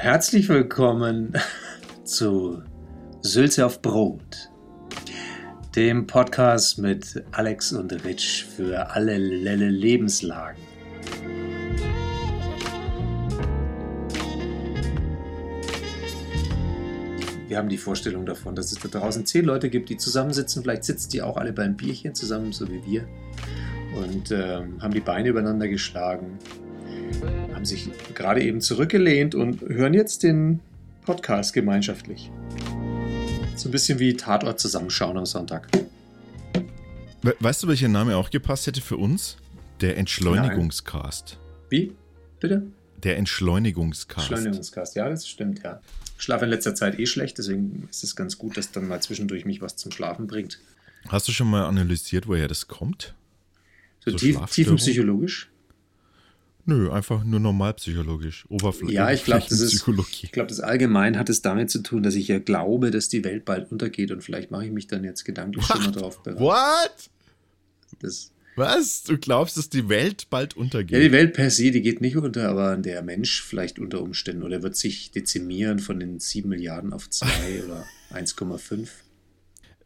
Herzlich willkommen zu Sülze auf Brot, dem Podcast mit Alex und Rich für alle Lelle Lebenslagen. Wir haben die Vorstellung davon, dass es da draußen zehn Leute gibt, die zusammensitzen. Vielleicht sitzen die auch alle beim Bierchen zusammen, so wie wir. Und ähm, haben die Beine übereinander geschlagen, haben sich gerade eben zurückgelehnt und hören jetzt den Podcast gemeinschaftlich. So ein bisschen wie Tatort zusammenschauen am Sonntag. We weißt du, welcher Name auch gepasst hätte für uns? Der Entschleunigungscast. Wie? Bitte? Der Entschleunigungscast. Entschleunigungscast, ja, das stimmt, ja. Ich schlafe in letzter Zeit eh schlecht, deswegen ist es ganz gut, dass dann mal zwischendurch mich was zum Schlafen bringt. Hast du schon mal analysiert, woher das kommt? So, so tief, tiefenpsychologisch? Nö, einfach nur normalpsychologisch, oberflächlich. Ja, ich glaube, das ist, ich glaube, das allgemein hat es damit zu tun, dass ich ja glaube, dass die Welt bald untergeht und vielleicht mache ich mich dann jetzt gedanklich schon mal drauf bereit. What? Das, Was? Du glaubst, dass die Welt bald untergeht? Ja, die Welt per se, die geht nicht unter, aber der Mensch vielleicht unter Umständen oder wird sich dezimieren von den 7 Milliarden auf 2 oder 1,5.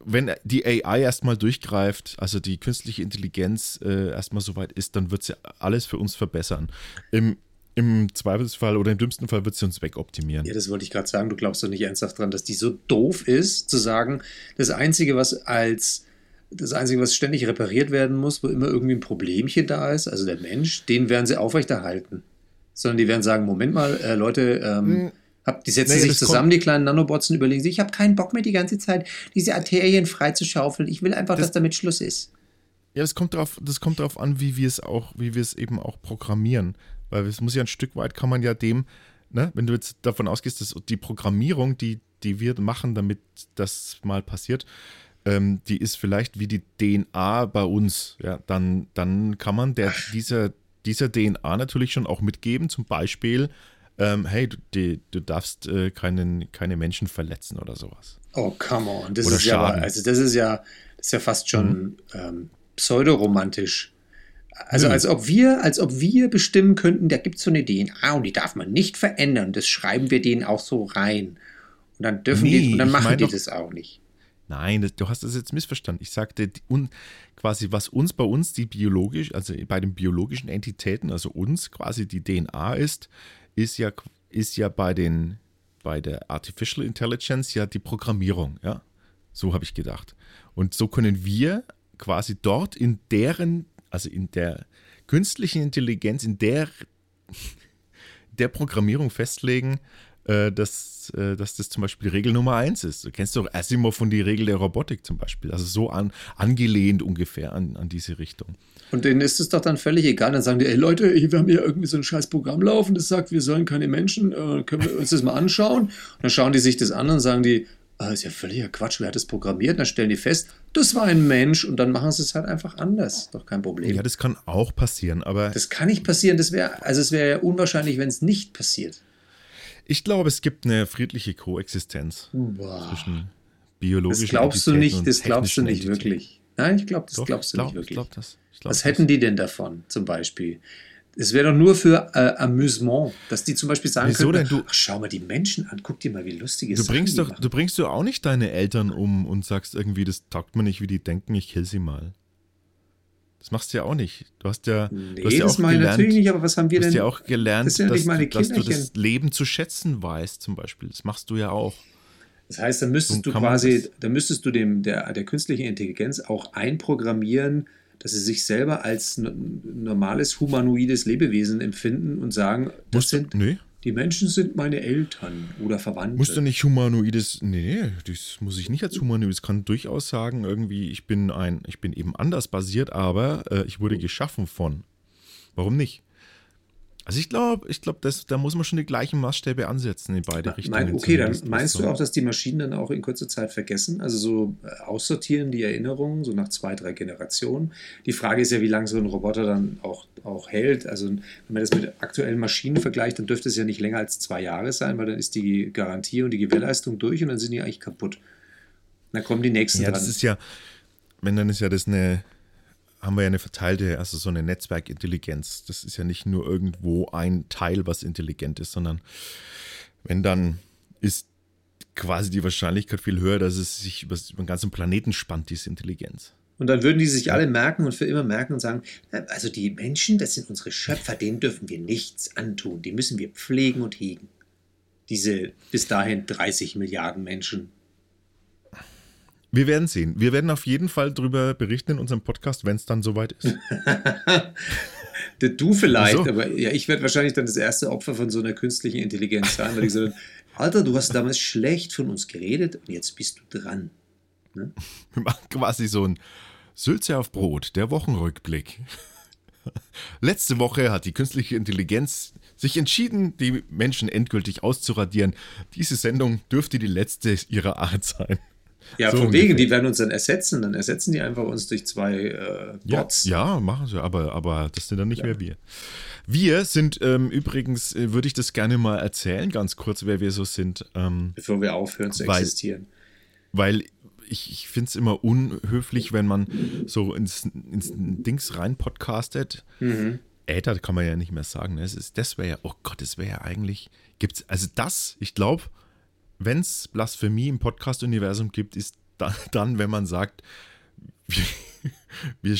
Wenn die AI erstmal durchgreift, also die künstliche Intelligenz äh, erstmal soweit ist, dann wird sie alles für uns verbessern. Im, im Zweifelsfall oder im dümmsten Fall wird sie uns wegoptimieren. Ja, das wollte ich gerade sagen. Du glaubst doch nicht ernsthaft dran, dass die so doof ist, zu sagen, das Einzige, was als das Einzige, was ständig repariert werden muss, wo immer irgendwie ein Problemchen da ist, also der Mensch, den werden sie aufrechterhalten. Sondern die werden sagen, Moment mal, äh, Leute, ähm, hm. Hab, die setzen nee, sich zusammen, die kleinen Nanobots, und überlegen sich, ich habe keinen Bock mehr die ganze Zeit, diese Arterien freizuschaufeln. Ich will einfach, das, dass damit Schluss ist. Ja, das kommt darauf, das kommt darauf an, wie wir es auch, wie wir es eben auch programmieren. Weil es muss ja ein Stück weit, kann man ja dem, ne, wenn du jetzt davon ausgehst, dass die Programmierung, die, die wir machen, damit das mal passiert, ähm, die ist vielleicht wie die DNA bei uns, ja, dann, dann kann man der, dieser, dieser DNA natürlich schon auch mitgeben, zum Beispiel, ähm, hey, du, die, du darfst äh, keinen, keine Menschen verletzen oder sowas. Oh, come on. Das oder ist Schaden. ja, also das ist ja, das ist ja fast schon mhm. ähm, pseudoromantisch. Also mhm. als ob wir, als ob wir bestimmen könnten, da gibt es so eine DNA und die darf man nicht verändern. Das schreiben wir denen auch so rein. Und dann dürfen nee, die, und dann machen die doch, das auch nicht. Nein, das, du hast das jetzt missverstanden. Ich sagte un, quasi, was uns bei uns die biologisch, also bei den biologischen Entitäten, also uns quasi die DNA ist, ist ja, ist ja bei den bei der Artificial Intelligence ja die Programmierung, ja. So habe ich gedacht. Und so können wir quasi dort in deren, also in der künstlichen Intelligenz, in der, der Programmierung festlegen, äh, dass, äh, dass das zum Beispiel Regel Nummer eins ist. Du kennst doch Asimov von die Regel der Robotik zum Beispiel. Also so an, angelehnt ungefähr an, an diese Richtung. Und denen ist es doch dann völlig egal. Dann sagen die, ey Leute, wir haben hier irgendwie so ein scheiß Programm laufen, das sagt, wir sollen keine Menschen, äh, können wir uns das mal anschauen? Und dann schauen die sich das an und sagen die, ah, ist ja völliger Quatsch, wer hat das programmiert? Und dann stellen die fest, das war ein Mensch und dann machen sie es halt einfach anders. Doch kein Problem. Ja, das kann auch passieren, aber. Das kann nicht passieren. Das wäre, also es wäre ja unwahrscheinlich, wenn es nicht passiert. Ich glaube, es gibt eine friedliche Koexistenz Boah. zwischen biologischen Das glaubst du nicht, das glaubst du nicht wirklich. Nein, ich glaube, das Doch, glaubst du glaub, nicht wirklich. Ich glaub das. Glaub Was hätten die denn davon, zum Beispiel? Es wäre doch nur für äh, Amüsement, dass die zum Beispiel sagen Wieso können, denn du, ach, schau mal die Menschen an, guck dir mal, wie lustig es ist. Du bringst doch, du bringst du auch nicht deine Eltern um und sagst irgendwie, das taugt mir nicht, wie die denken, ich kill sie mal. Das machst du ja auch nicht. Du hast ja, nee, du hast ja meine ich natürlich nicht, aber was haben wir denn? Du hast ja auch gelernt, das ja dass, dass, du das Leben zu schätzen weißt, zum Beispiel. Das machst du ja auch. Das heißt, da müsstest so du quasi, da müsstest du dem, der, der künstlichen Intelligenz auch einprogrammieren, dass sie sich selber als normales humanoides Lebewesen empfinden und sagen, das Musst sind. Du, nee. Die Menschen sind meine Eltern oder Verwandte. Musst du nicht humanoides. Nee, das muss ich nicht als humanoides. Kann durchaus sagen, irgendwie, ich bin ein, ich bin eben anders basiert, aber äh, ich wurde geschaffen von. Warum nicht? Also ich glaube, ich glaube, da muss man schon die gleichen Maßstäbe ansetzen in beide Richtungen. Mein, okay, dann meinst du auch, dass die Maschinen dann auch in kurzer Zeit vergessen? Also so äh, aussortieren die Erinnerungen, so nach zwei, drei Generationen. Die Frage ist ja, wie lange so ein Roboter dann auch, auch hält. Also wenn man das mit aktuellen Maschinen vergleicht, dann dürfte es ja nicht länger als zwei Jahre sein, weil dann ist die Garantie und die Gewährleistung durch und dann sind die eigentlich kaputt. Dann kommen die nächsten ja, dran. das ist ja, wenn dann ist ja das eine haben wir ja eine verteilte, also so eine Netzwerkintelligenz. Das ist ja nicht nur irgendwo ein Teil, was intelligent ist, sondern Wenn dann ist quasi die Wahrscheinlichkeit viel höher, dass es sich über, über den ganzen Planeten spannt, diese Intelligenz. Und dann würden die sich alle merken und für immer merken und sagen, also die Menschen, das sind unsere Schöpfer, denen dürfen wir nichts antun, die müssen wir pflegen und hegen. Diese bis dahin 30 Milliarden Menschen. Wir werden sehen. Wir werden auf jeden Fall darüber berichten in unserem Podcast, wenn es dann soweit ist. du vielleicht, so. aber ja, ich werde wahrscheinlich dann das erste Opfer von so einer künstlichen Intelligenz sein, weil ich so, Alter, du hast damals schlecht von uns geredet und jetzt bist du dran. Ne? Wir machen quasi so ein Sülze auf Brot, der Wochenrückblick. Letzte Woche hat die künstliche Intelligenz sich entschieden, die Menschen endgültig auszuradieren. Diese Sendung dürfte die letzte ihrer Art sein. Ja, so von ungefähr. wegen, die werden uns dann ersetzen. Dann ersetzen die einfach uns durch zwei äh, Bots. Ja, ja, machen sie, aber, aber das sind dann nicht ja. mehr wir. Wir sind ähm, übrigens, äh, würde ich das gerne mal erzählen, ganz kurz, wer wir so sind. Ähm, Bevor wir aufhören zu weil, existieren. Weil ich, ich finde es immer unhöflich, wenn man so ins, ins Dings rein podcastet. Mhm. Äther kann man ja nicht mehr sagen. Ne? ist, das wäre ja, oh Gott, das wäre ja eigentlich, gibt's, also das, ich glaube, wenn es Blasphemie im Podcast-Universum gibt, ist da, dann, wenn man sagt, wir, wir,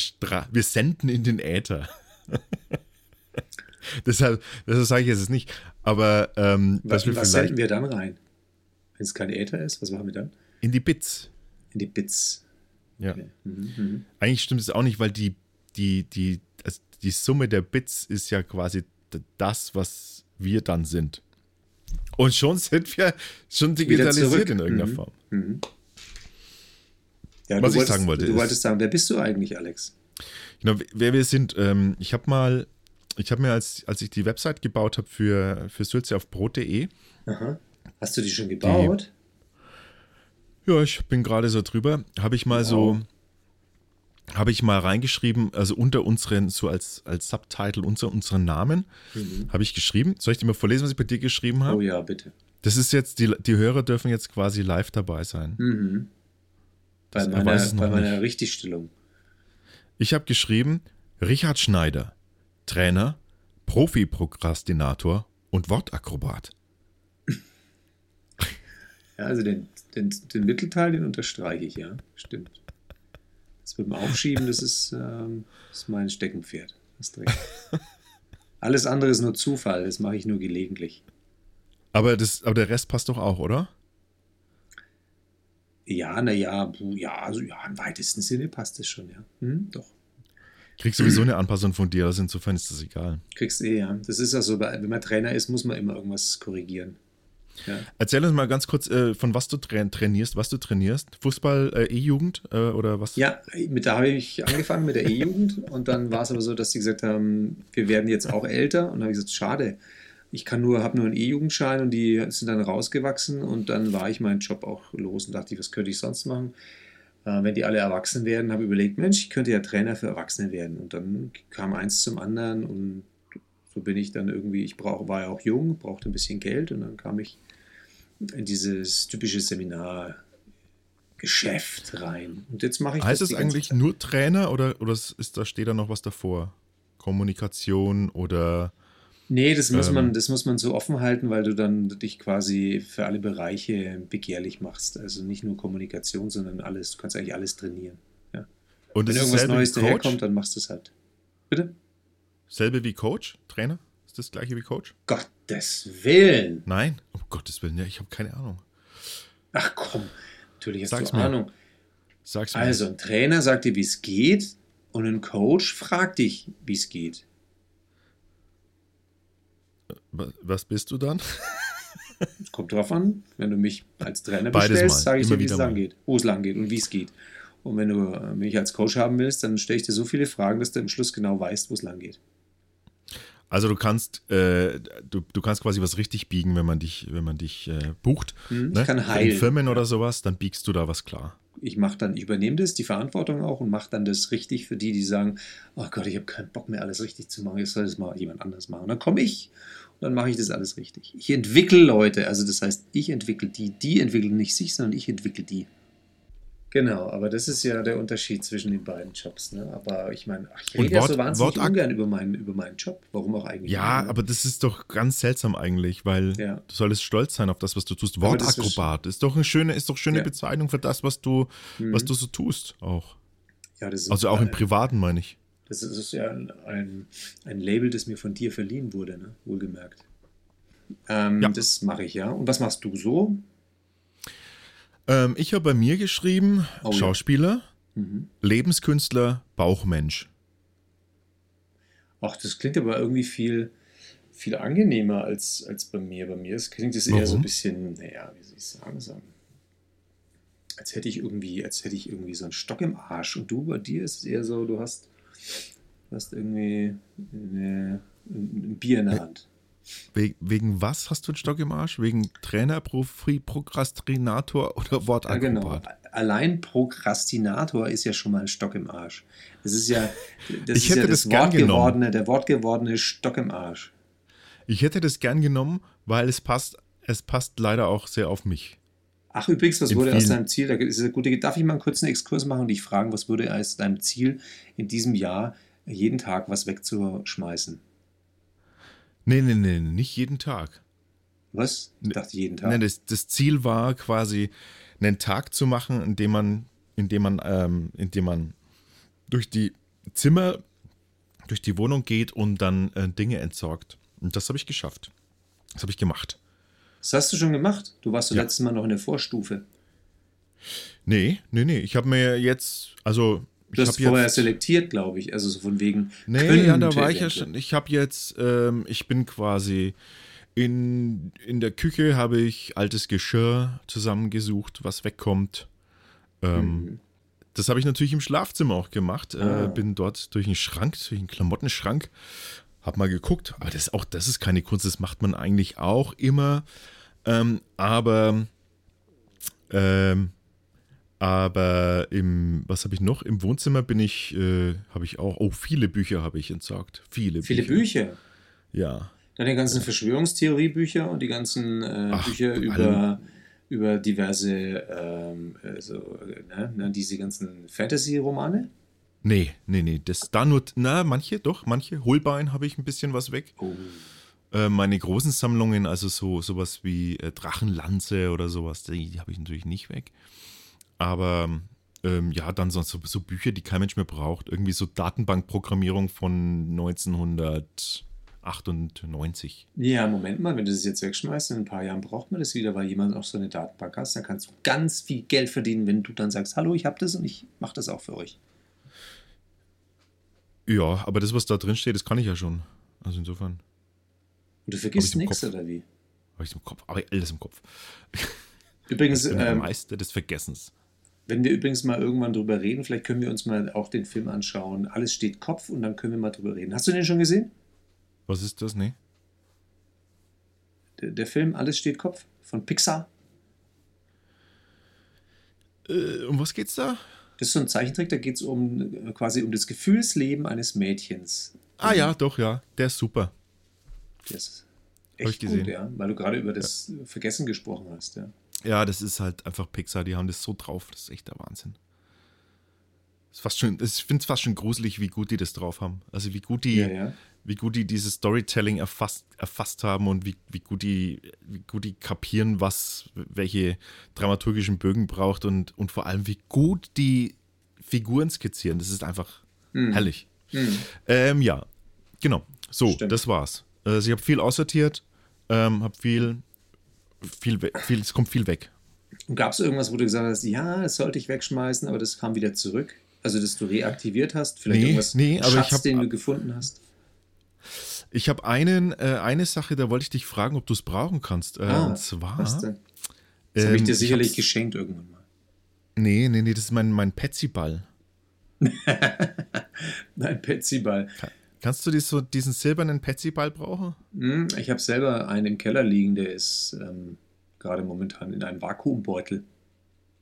wir senden in den Äther. deshalb, deshalb sage ich jetzt nicht. Aber ähm, was, was senden wir dann rein? Wenn es kein Äther ist, was machen wir dann? In die Bits. In die Bits. Ja. Okay. Mhm, mhm. Eigentlich stimmt es auch nicht, weil die, die, die, also die Summe der Bits ist ja quasi das, was wir dann sind. Und schon sind wir schon digitalisiert in irgendeiner mhm. Form. Mhm. Ja, was ich wolltest, sagen wollte. Du wolltest sagen, wer bist du eigentlich, Alex? Genau, wer wir sind. Ähm, ich habe mal, ich habe mir, als, als ich die Website gebaut habe für, für Sülze auf Brot.de. Hast du die schon gebaut? Die, ja, ich bin gerade so drüber. Habe ich mal wow. so habe ich mal reingeschrieben, also unter unseren, so als, als Subtitle unter unseren Namen, mhm. habe ich geschrieben. Soll ich dir mal vorlesen, was ich bei dir geschrieben habe? Oh ja, bitte. Das ist jetzt, die, die Hörer dürfen jetzt quasi live dabei sein. Mhm. Bei das meiner, bei meiner Richtigstellung. Ich habe geschrieben, Richard Schneider, Trainer, Profi-Prokrastinator und Wortakrobat. Ja, also den, den, den Mittelteil, den unterstreiche ich, ja. Stimmt. Das mit dem Aufschieben, das ist, ähm, das ist mein Steckenpferd. Alles andere ist nur Zufall, das mache ich nur gelegentlich. Aber, das, aber der Rest passt doch auch, oder? Ja, naja, ja, also ja, im weitesten Sinne passt es schon, ja. Hm, doch. Kriegst sowieso eine Anpassung von dir, also insofern ist das egal. Kriegst eh, ja. Das ist ja so, wenn man Trainer ist, muss man immer irgendwas korrigieren. Ja. Erzähl uns mal ganz kurz, äh, von was du tra trainierst, was du trainierst. Fußball, äh, E-Jugend äh, oder was? Ja, mit da habe ich angefangen mit der E-Jugend und dann war es aber so, dass sie gesagt haben, wir werden jetzt auch älter und dann habe ich gesagt, schade. Ich kann nur, habe nur einen E-Jugendschein und die sind dann rausgewachsen und dann war ich meinen Job auch los und dachte, was könnte ich sonst machen? Äh, wenn die alle erwachsen werden, habe ich überlegt, Mensch, ich könnte ja Trainer für Erwachsene werden. Und dann kam eins zum anderen und so bin ich dann irgendwie, ich brauch, war ja auch jung, brauchte ein bisschen Geld und dann kam ich in dieses typische Seminargeschäft rein. Und jetzt mache ich Heißt es eigentlich nur Trainer oder, oder ist, da steht da noch was davor? Kommunikation oder. Nee, das muss, ähm, man, das muss man so offen halten, weil du dann dich quasi für alle Bereiche begehrlich machst. Also nicht nur Kommunikation, sondern alles. Du kannst eigentlich alles trainieren. Ja. Und Wenn irgendwas Neues daherkommt, dann machst du es halt. Bitte? Selbe wie Coach, Trainer? Ist das gleiche wie Coach? Gottes Willen. Nein, um Gottes Willen, ja, ich habe keine Ahnung. Ach komm, natürlich hast Sag's du mir. Ahnung. Sag's mir. Also, ein Trainer sagt dir, wie es geht, und ein Coach fragt dich, wie es geht. Was bist du dann? Kommt drauf an. Wenn du mich als Trainer bestellst, sage ich dir, wie es lang geht, wo es lang geht und wie es geht. Und wenn du mich als Coach haben willst, dann stelle ich dir so viele Fragen, dass du am Schluss genau weißt, wo es lang geht. Also du kannst, äh, du, du kannst quasi was richtig biegen, wenn man dich, wenn man dich äh, bucht. Hm, ne? Ich kann heilen. In Firmen oder sowas, dann biegst du da was klar. Ich mache dann, ich übernehme das, die Verantwortung auch und mache dann das richtig für die, die sagen, oh Gott, ich habe keinen Bock mehr, alles richtig zu machen, ich soll das mal jemand anders machen. Und dann komme ich und dann mache ich das alles richtig. Ich entwickle Leute, also das heißt, ich entwickle die, die entwickeln nicht sich, sondern ich entwickle die. Genau, aber das ist ja der Unterschied zwischen den beiden Jobs. Ne? Aber ich meine, ich rede ja Wort- so wahnsinnig Wortak- ungern über meinen, über meinen Job. Warum auch eigentlich? Ja, nicht, ne? aber das ist doch ganz seltsam eigentlich, weil Ja. du solltest stolz sein auf das, was du tust. Das ist- Wortakrobat ist doch eine schöne, ist doch schöne Ja. Bezeichnung für das, was du, Mhm. was du so tust auch. ja, das ist, Also auch im Privaten meine ich. Das ist, das ist ja ein, ein, ein Label, das mir von dir verliehen wurde, ne? wohlgemerkt. Ähm, Ja. Das mache ich, ja. Und was machst du so? Ähm, ich habe bei mir geschrieben, Oh ja. Schauspieler, Mhm. Lebenskünstler, Bauchmensch. Ach, das klingt aber irgendwie viel, viel angenehmer als, als bei mir. Bei mir klingt es eher so ein bisschen, naja, wie soll ich sagen, so, als hätte ich irgendwie, als hätte ich irgendwie so einen Stock im Arsch. Und du, bei dir ist es eher so, du hast, du hast irgendwie eine, ein ein Bier in der Hand. We wegen was hast du einen Stock im Arsch? Wegen Trainer, Profi, Prokrastinator oder Ja, Wortakrobat? genau. Allein Prokrastinator ist ja schon mal ein Stock im Arsch. Das ist ja, das Ich ist hätte ja das das wortgewordene, der wortgewordene Stock im Arsch. Ich hätte das gern genommen, weil es passt, es passt leider auch sehr auf mich. Ach, übrigens, was In wurde aus deinem Ziel? Da ist eine gute, darf ich mal einen kurzen Exkurs machen und dich fragen, was wurde aus deinem Ziel in diesem Jahr, jeden Tag was wegzuschmeißen? Nee, nee, nee, nicht jeden Tag. Was? Ich dachte jeden Tag. Nee, das, das Ziel war quasi, einen Tag zu machen, in dem man, in dem man, ähm, in dem man durch die Zimmer, durch die Wohnung geht und dann äh, Dinge entsorgt. Und das habe ich geschafft. Das habe ich gemacht. Das hast du schon gemacht. Du warst das Ja. letzte Mal noch in der Vorstufe. Nee, nee, nee. Ich habe mir jetzt, also Du hast vorher jetzt. selektiert, glaube ich. Also so von wegen. Nee, ja, da war ich ja schon. Ich habe jetzt, ähm, ich bin quasi in, in der Küche habe ich altes Geschirr zusammengesucht, was wegkommt. Ähm, Mhm. Das habe ich natürlich im Schlafzimmer auch gemacht. Ah. Äh, bin dort durch einen Schrank, durch einen Klamottenschrank, habe mal geguckt. Aber das ist auch, das ist keine Kunst, das macht man eigentlich auch immer. Ähm, aber ähm, aber im, was habe ich noch? Im Wohnzimmer bin ich, äh, habe ich auch, oh, viele Bücher habe ich entsorgt. Viele, Viele Bücher. Ja. Dann die ganzen Verschwörungstheoriebücher und die ganzen äh, Ach, Bücher über, über diverse, ähm, also, äh, ne, diese ganzen Fantasy-Romane. Nee, nee, nee. Das da nur, na, manche, doch, manche. Holbein habe ich ein bisschen was weg. Oh. Äh, meine großen Sammlungen, also so sowas wie äh, Drachenlanze oder sowas, die, die habe ich natürlich nicht weg. Aber ähm, ja, dann sonst so, so Bücher, die kein Mensch mehr braucht. Irgendwie so Datenbankprogrammierung von 1998. Ja, Moment mal, wenn du das jetzt wegschmeißt, in ein paar Jahren braucht man das wieder, weil jemand auch so eine Datenbank hast, dann kannst du ganz viel Geld verdienen, wenn du dann sagst, hallo, ich habe das und ich mache das auch für euch. Ja, aber das, was da drin steht, das kann ich ja schon. Also insofern Und du vergisst nichts, oder wie? habe ich im Kopf. Aber alles im Kopf. Übrigens, Ich bin der ähm, Meister des Vergessens. Wenn wir übrigens mal irgendwann drüber reden, vielleicht können wir uns mal auch den Film anschauen. Alles steht Kopf und dann können wir mal drüber reden. Hast du den schon gesehen? Was ist das? Nee? Der, der Film Alles steht Kopf von Pixar. Äh, um was geht's da? Das ist so ein Zeichentrick, da geht es um äh, quasi um das Gefühlsleben eines Mädchens. Ah ja, doch, ja. Der ist super. Das ist echt ich gesehen. gut, ja, weil du gerade über das Vergessen gesprochen hast, ja. Ja, das ist halt einfach Pixar, die haben das so drauf, das ist echt der Wahnsinn. Ist fast schon, ich finde es fast schon gruselig, wie gut die das drauf haben. Also wie gut die, Ja, ja. wie gut die dieses Storytelling erfasst, erfasst haben und wie, wie, gut die, wie gut die kapieren, was welche dramaturgischen Bögen braucht und, und vor allem wie gut die Figuren skizzieren. Das ist einfach Hm. herrlich. Hm. Ähm, ja, genau. So, Stimmt. das war's. Also ich habe viel aussortiert, ähm, habe viel, viel, viel, es kommt viel weg. Und gab es irgendwas, wo du gesagt hast, ja, das sollte ich wegschmeißen, aber das kam wieder zurück? Also, dass du reaktiviert hast? Vielleicht Nee, irgendwas, nee, aber Schatz, ich hab- den du gefunden hast? Ich habe einen, äh, eine Sache, da wollte ich dich fragen, ob du es brauchen kannst. Äh, Ah, und zwar. Was denn? Das habe ich ähm, dir sicherlich hab's- geschenkt irgendwann mal. Nee, nee, nee, das ist mein, mein Petsy-Ball. Nein, Petsy-Ball. Kannst du dies, so, diesen silbernen Petsy-Ball brauchen? Hm, ich habe selber einen im Keller liegen, der ist ähm, gerade momentan in einem Vakuumbeutel.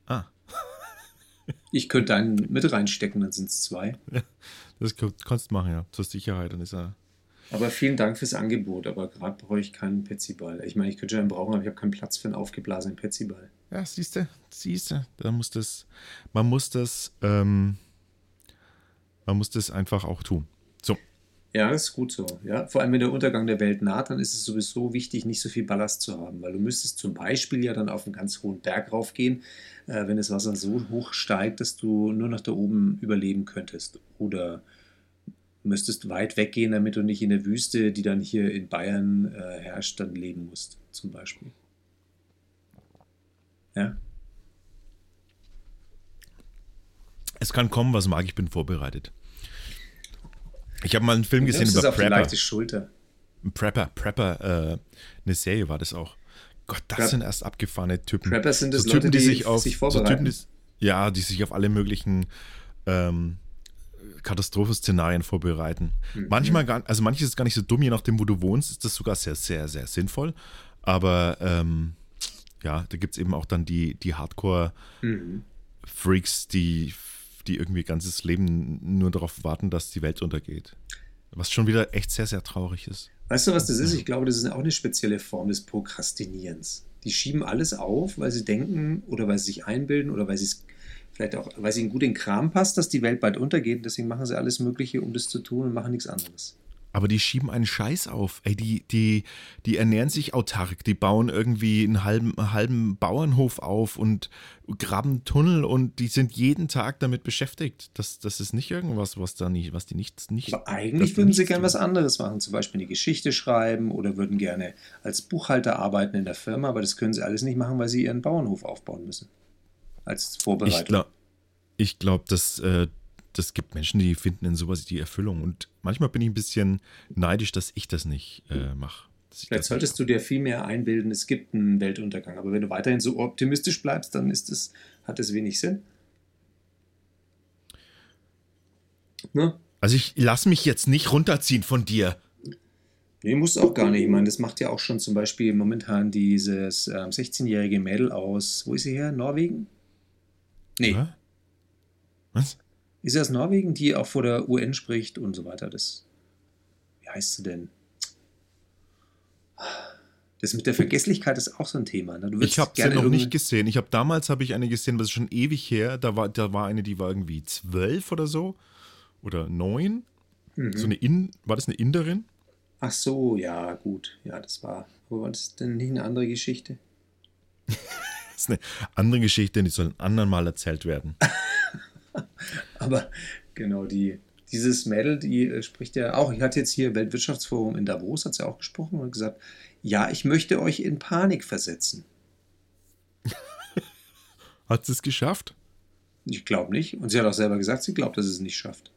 Ah, Ich könnte einen mit reinstecken, dann sind es zwei. das könnt- kannst du machen, ja. Zur Sicherheit. Dann ist er. Aber vielen Dank fürs Angebot. Aber gerade brauche ich keinen Petsyball. Ich meine, ich könnte schon einen brauchen, aber ich habe keinen Platz für einen aufgeblasenen Petsyball. Ja, siehst du, siehst du. Da muss das, man muss das, ähm, man muss das einfach auch tun. So. Ja, das ist gut so. Ja, vor allem wenn der Untergang der Welt naht, dann ist es sowieso wichtig, nicht so viel Ballast zu haben, weil du müsstest zum Beispiel ja dann auf einen ganz hohen Berg raufgehen, äh, wenn das Wasser so hoch steigt, dass du nur noch da oben überleben könntest. Oder müsstest weit weggehen, damit du nicht in der Wüste, die dann hier in Bayern äh, herrscht, dann leben musst, zum Beispiel. Ja. Es kann kommen, was mag, ich bin vorbereitet. Ich habe mal einen Film gesehen über auf die Prepper. leichte Schulter. Prepper, Prepper, äh, eine Serie war das auch. Gott, das Prep- sind erst abgefahrene Typen. Prepper sind das so Typen, Leute, die sich auf, sich so vorbereiten. Typen, die, ja, die sich auf alle möglichen ähm, Katastrophenszenarien vorbereiten. Mhm. Manchmal gar, also manches ist gar nicht so dumm, je nachdem, wo du wohnst, ist das sogar sehr, sehr, sehr sinnvoll. Aber ähm, ja, da gibt es eben auch dann die, die Hardcore-Freaks, Mhm. die, die irgendwie ganzes Leben nur darauf warten, dass die Welt untergeht. Was schon wieder echt sehr, sehr traurig ist. Weißt du, was das ist? Ich glaube, das ist auch eine spezielle Form des Prokrastinierens. Die schieben alles auf, weil sie denken oder weil sie sich einbilden oder weil sie es vielleicht auch, weil sie ihnen gut in den Kram passt, dass die Welt bald untergeht. Deswegen machen sie alles Mögliche, um das zu tun und machen nichts anderes. Aber die schieben einen Scheiß auf. Ey, die, die, die ernähren sich autark. Die bauen irgendwie einen halben, einen halben Bauernhof auf und graben Tunnel und die sind jeden Tag damit beschäftigt. Das, das ist nicht irgendwas, was da nicht, was die nichts nicht. Aber eigentlich würden sie nichts gern tun. was anderes machen, zum Beispiel eine Geschichte schreiben oder würden gerne als Buchhalter arbeiten in der Firma, aber das können sie alles nicht machen, weil sie ihren Bauernhof aufbauen müssen. Als Ich Vorbereitung. glaube, ich glaub, dass äh, das gibt Menschen, die finden in sowas die Erfüllung. Und manchmal bin ich ein bisschen neidisch, dass ich das nicht äh, mache. Vielleicht solltest du dir viel mehr einbilden, es gibt einen Weltuntergang. Aber wenn du weiterhin so optimistisch bleibst, dann ist es, hat es wenig Sinn. Ne? Also ich lass mich jetzt nicht runterziehen von dir. Nee, muss auch gar nicht. Ich meine, das macht ja auch schon zum Beispiel momentan dieses ähm, 16-jährige Mädel aus, wo ist sie her? Norwegen? Nee? Was? Ist aus Norwegen, die auch vor der UN spricht und so weiter. Das, wie heißt sie denn? Das mit der Vergesslichkeit ist auch so ein Thema. Ne? Ich habe sie noch nicht gesehen. Ich habe damals habe ich eine gesehen, was ist schon ewig her. Da war, da war eine, die war irgendwie zwölf oder so oder neun. Mhm. So eine In, war das eine Inderin? Ach so, ja, gut. Ja, das war. Aber war das denn nicht eine andere Geschichte? Das ist eine andere Geschichte, die soll ein anderen Mal erzählt werden. Aber genau, die, dieses Mädel, die äh, spricht ja auch, ich hatte jetzt hier Weltwirtschaftsforum in Davos, hat sie auch gesprochen und gesagt, ja, ich möchte euch in Panik versetzen. Hat sie es geschafft? Ich glaube nicht. Und sie hat auch selber gesagt, sie glaubt, dass sie es nicht schafft.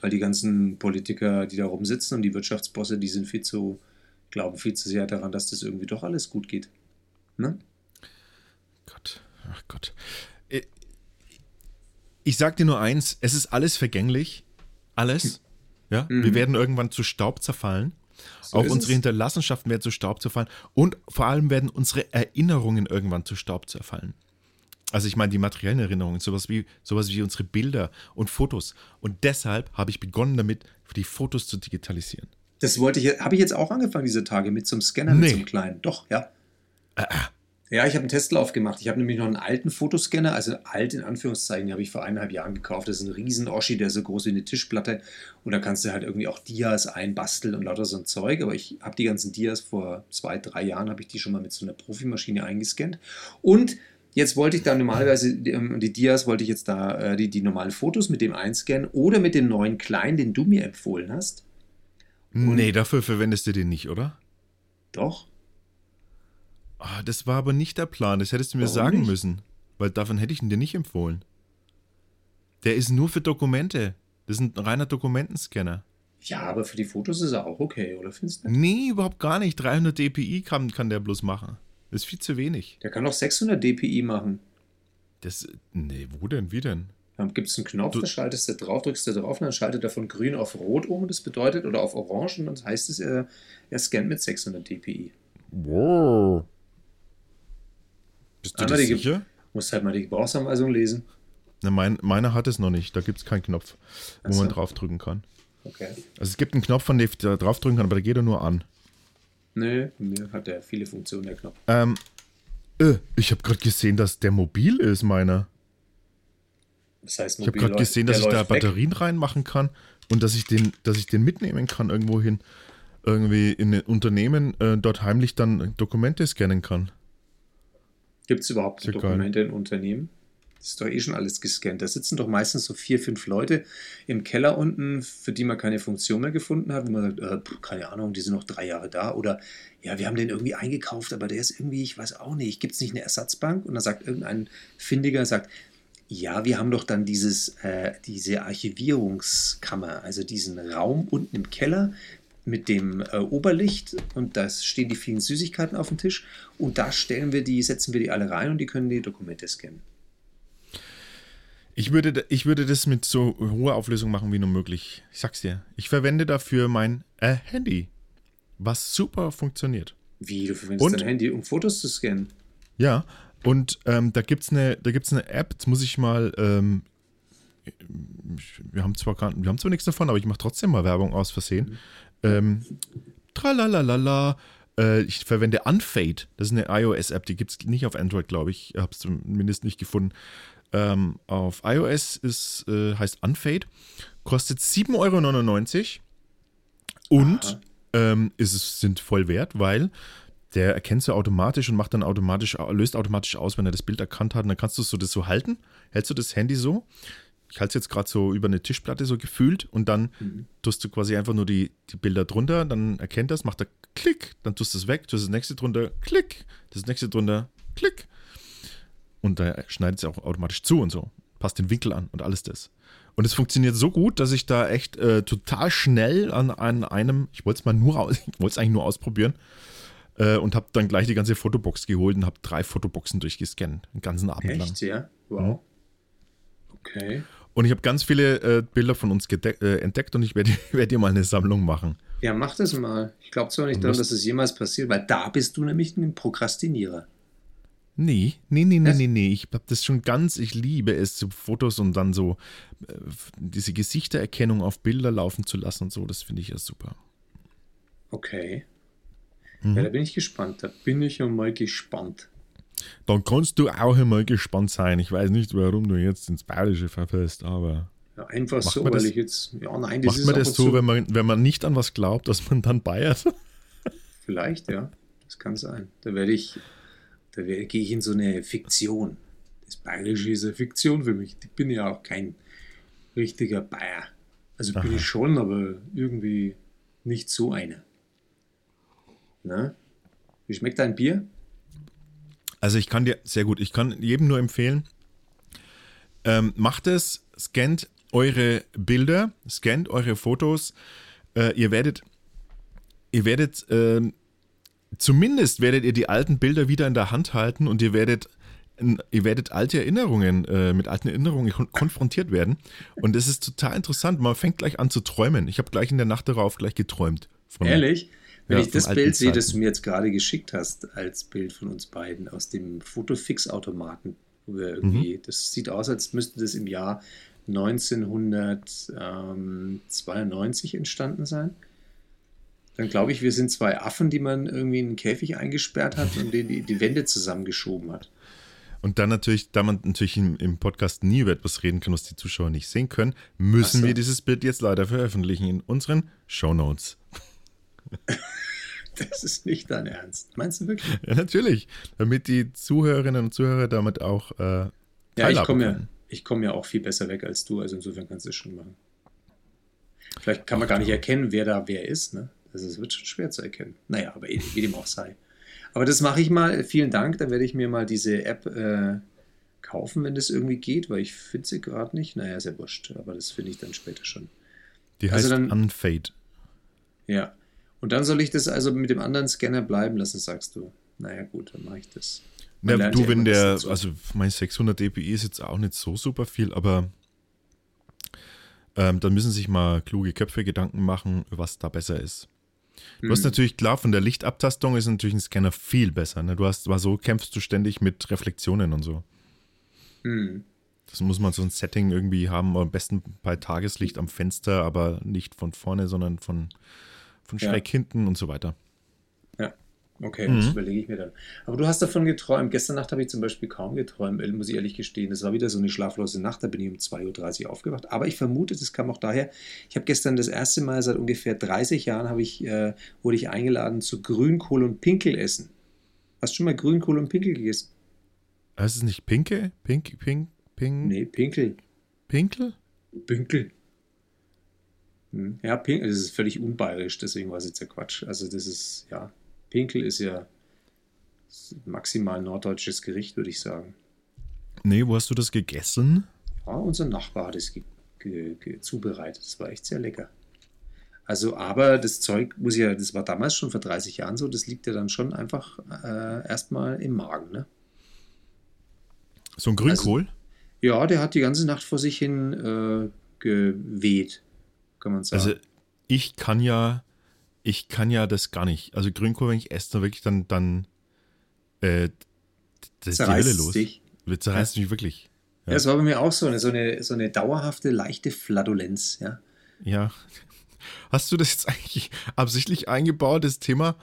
Weil die ganzen Politiker, die da rumsitzen und die Wirtschaftsbosse, die sind viel zu, glauben viel zu sehr daran, dass das irgendwie doch alles gut geht. Ne? Gott, ach Gott. Ich sag dir nur eins, es ist alles vergänglich. Alles. Ja, wir werden irgendwann zu Staub zerfallen. So Auch unsere es. Hinterlassenschaften werden zu Staub zerfallen. Und vor allem werden unsere Erinnerungen irgendwann zu Staub zerfallen. Also ich meine die materiellen Erinnerungen, sowas wie, sowas wie unsere Bilder und Fotos. Und deshalb habe ich begonnen damit, die Fotos zu digitalisieren. Das wollte ich, habe ich jetzt auch angefangen diese Tage mit zum Scanner, mit Nee. so einem kleinen. Doch, ja. Ah, Ja, ich habe einen Testlauf gemacht. Ich habe nämlich noch einen alten Fotoscanner, also alt in Anführungszeichen, den habe ich vor eineinhalb Jahren gekauft. Das ist ein riesen Oschi, der ist so groß wie eine Tischplatte. Und da kannst du halt irgendwie auch Dias einbasteln und lauter so ein Zeug. Aber ich habe die ganzen Dias vor zwei, drei Jahren, habe ich die schon mal mit so einer Profimaschine eingescannt. Und jetzt wollte ich da normalerweise, die, ähm, die Dias wollte ich jetzt da, äh, die, die normalen Fotos mit dem einscannen oder mit dem neuen kleinen, den du mir empfohlen hast. Nee, dafür verwendest du den nicht, oder? Doch. Ah, das war aber nicht der Plan. Das hättest du mir Warum sagen nicht? müssen. Weil davon hätte ich ihn dir nicht empfohlen. Der ist nur für Dokumente. Das ist ein reiner Dokumentenscanner. Ja, aber für die Fotos ist er auch okay, oder findest du? Nee, überhaupt gar nicht. 300 dpi kann, kann der bloß machen. Das ist viel zu wenig. Der kann auch 600 dpi machen. Das, nee, wo denn? Wie denn? Dann gibt es einen Knopf, Du- da schaltest du drauf, drückst du drauf und dann schaltet er von grün auf rot um. Das bedeutet, oder auf orange und dann heißt es, er, er scannt mit 600 dpi. Wow. Bist du dir die Ge- sicher? Musst halt mal die Gebrauchsanweisung lesen. Na, mein, meiner hat es noch nicht. Da gibt es keinen Knopf, wo so. man draufdrücken kann. Okay. Also es gibt einen Knopf, von dem ich da draufdrücken kann, aber der geht er nur an. Nö, mir hat er viele Funktionen, der Knopf. Ähm, äh, ich habe gerade gesehen, dass der mobil ist, meiner. Das heißt, Ich habe gerade gesehen, dass ich da läuft weg. Batterien reinmachen kann und dass ich den, dass ich den mitnehmen kann irgendwo hin. Irgendwie in ein Unternehmen äh, dort heimlich dann Dokumente scannen kann. Gibt es überhaupt geil. Dokumente in Unternehmen? Das ist doch eh schon alles gescannt. Da sitzen doch meistens so vier, fünf Leute im Keller unten, für die man keine Funktion mehr gefunden hat, wo man sagt, äh, keine Ahnung, die sind noch drei Jahre da. Oder ja, wir haben den irgendwie eingekauft, aber der ist irgendwie, ich weiß auch nicht, gibt es nicht eine Ersatzbank? Und dann sagt irgendein Findiger, sagt, ja, wir haben doch dann dieses, äh, diese Archivierungskammer, also diesen Raum unten im Keller mit dem äh, Oberlicht und da stehen die vielen Süßigkeiten auf dem Tisch und da stellen wir die, setzen wir die alle rein und die können die Dokumente scannen. Ich würde, ich würde das mit so hoher Auflösung machen wie nur möglich. Ich sag's dir. Ich verwende dafür mein äh, Handy, was super funktioniert. Wie, du verwendest Und? dein Handy, um Fotos zu scannen? Ja, und ähm, da gibt es eine, da gibt's eine App, jetzt muss ich mal, ähm, wir haben zwar gar, wir haben zwar nichts davon, aber ich mache trotzdem mal Werbung aus Versehen. Ähm, tralalala, äh, ich verwende Unfade, das ist eine iOS-App, die gibt es nicht auf Android, glaube ich, habe es zumindest nicht gefunden. Ähm, auf iOS ist, äh, heißt Unfade, kostet 7,99 Euro und ähm, ist es sind voll wert, weil der erkennt so automatisch und macht dann automatisch, löst automatisch aus, wenn er das Bild erkannt hat. Und dann kannst du so das so halten, hältst du das Handy so. Ich halte es jetzt gerade so über eine Tischplatte so gefühlt und dann tust du quasi einfach nur die, die Bilder drunter, dann erkennt das, macht er Klick, dann tust du es weg, tust das nächste drunter, Klick, das nächste drunter, Klick. Und da schneidet es auch automatisch zu und so. Passt den Winkel an und alles das. Und es funktioniert so gut, dass ich da echt äh, total schnell an, an einem, ich wollte es mal nur aus, ich wollte es eigentlich nur ausprobieren, äh, und habe dann gleich die ganze Fotobox geholt und habe drei Fotoboxen durchgescannt, den ganzen Abend lang. Echt, ja? Wow. Okay. Und ich habe ganz viele äh, Bilder von uns äh, entdeckt und ich werde werd dir mal eine Sammlung machen. Ja, mach das mal. Ich glaube zwar nicht daran, das- dass es jemals passiert, weil da bist du nämlich ein Prokrastinierer. Nee, nee, nee, nee, nee, nee. Ich habe das schon ganz, ich liebe es, so Fotos und dann so äh, diese Gesichtererkennung auf Bilder laufen zu lassen und so. Das finde ich ja super. Okay. Mhm. Ja, da bin ich gespannt. Da bin ich ja mal gespannt. Dann kannst du auch einmal gespannt sein. Ich weiß nicht, warum du jetzt ins Bayerische verfällst, aber Ja, einfach so, weil das- ich jetzt. Ja, nein, das macht ist man das so, wenn man, wenn man nicht an was glaubt, dass man dann bayert? Vielleicht, ja. Das kann sein. Da werde ich, da werde, gehe ich in so eine Fiktion. Das Bayerische ist eine Fiktion für mich. Ich bin ja auch kein richtiger Bayer. Also bin Aha. ich schon, aber irgendwie nicht so einer. Na? Wie schmeckt dein Bier? Also ich kann dir, sehr gut, ich kann jedem nur empfehlen, ähm, macht es, scannt eure Bilder, scannt eure Fotos. Äh, ihr werdet, ihr werdet, ähm, zumindest werdet ihr die alten Bilder wieder in der Hand halten und ihr werdet, ihr werdet alte Erinnerungen, äh, mit alten Erinnerungen kon konfrontiert werden. Und es ist total interessant. Man fängt gleich an zu träumen. Ich habe gleich in der Nacht darauf gleich geträumt. Ehrlich? Wenn Ja, ich das Bild sehe, das du mir jetzt gerade geschickt hast, als Bild von uns beiden aus dem Fotofix-Automaten, irgendwie, Mhm. das sieht aus, als müsste das im Jahr 1992 entstanden sein. Dann glaube ich, wir sind zwei Affen, die man irgendwie in einen Käfig eingesperrt hat und denen die, die Wände zusammengeschoben hat. Und dann natürlich, da man natürlich im, im Podcast nie über etwas reden kann, was die Zuschauer nicht sehen können, müssen so. wir dieses Bild jetzt leider veröffentlichen in unseren Shownotes. Das ist nicht dein Ernst. Meinst du wirklich? Ja, natürlich. Damit die Zuhörerinnen und Zuhörer damit auch äh, Ja, ich komme ja, ich komm ja auch viel besser weg als du, also insofern kannst du es schon machen. Vielleicht kann man gar nicht erkennen, wer da wer ist. Ne? Also es wird schon schwer zu erkennen. Naja, aber eh- wie dem auch sei. Aber das mache ich mal. Vielen Dank. Dann werde ich mir mal diese App äh, kaufen, wenn das irgendwie geht, weil ich finde sie gerade nicht. Naja, ist ja wurscht. Aber das finde ich dann später schon. Die Also heißt dann- Unfade. Ja. Und dann soll ich das also mit dem anderen Scanner bleiben lassen, sagst du. Naja, gut, dann mache ich das. Man Na, lernt du, ja wenn der, also mein 600 dpi ist jetzt auch nicht so super viel, aber ähm, da müssen sich mal kluge Köpfe Gedanken machen, was da besser ist. Du hast Hm. natürlich klar, von der Lichtabtastung ist natürlich ein Scanner viel besser. Ne? Du hast, war so kämpfst du ständig mit Reflexionen und so. Hm. Das muss man so ein Setting irgendwie haben, am besten bei Tageslicht am Fenster, aber nicht von vorne, sondern von, von schräg ja. hinten und so weiter. Ja, okay, mhm. das überlege ich mir dann. Aber du hast davon geträumt. Gestern Nacht habe ich zum Beispiel kaum geträumt, muss ich ehrlich gestehen. Das war wieder so eine schlaflose Nacht, da bin ich um 2.30 Uhr aufgewacht. Aber ich vermute, das kam auch daher, ich habe gestern das erste Mal seit ungefähr 30 Jahren ich, äh, wurde ich eingeladen zu Grünkohl und Pinkel essen. Hast du schon mal Grünkohl und Pinkel gegessen? Heißt es nicht Pinke? Pink, Pink, Pink? Nee, Pinkel. Pinkel? Pinkel. Hm. Ja, Pinkel, das ist völlig unbayerisch, deswegen war es jetzt ja Quatsch. Also das ist, ja, Pinkel ist ja maximal norddeutsches Gericht, würde ich sagen. Nee, wo hast du das gegessen? Ja, unser Nachbar hat es zubereitet. Das war echt sehr lecker. Also, aber das Zeug muss ja, das war damals schon vor 30 Jahren so, das liegt ja dann schon einfach äh, erstmal im Magen, ne? So ein Grünkohl? Also, ja, der hat die ganze Nacht vor sich hin äh, geweht, kann man sagen. Also ich kann ja, ich kann ja das gar nicht. Also Grünkohl, wenn ich esse, dann wirklich dann, dann äh, das ist die Hölle los. Dich. Zerreißt ja. mich wirklich. Ja. ja, das war bei mir auch so eine, so eine, so eine dauerhafte, leichte Flatulenz, ja. Ja. Hast du das jetzt eigentlich absichtlich eingebaut, das Thema,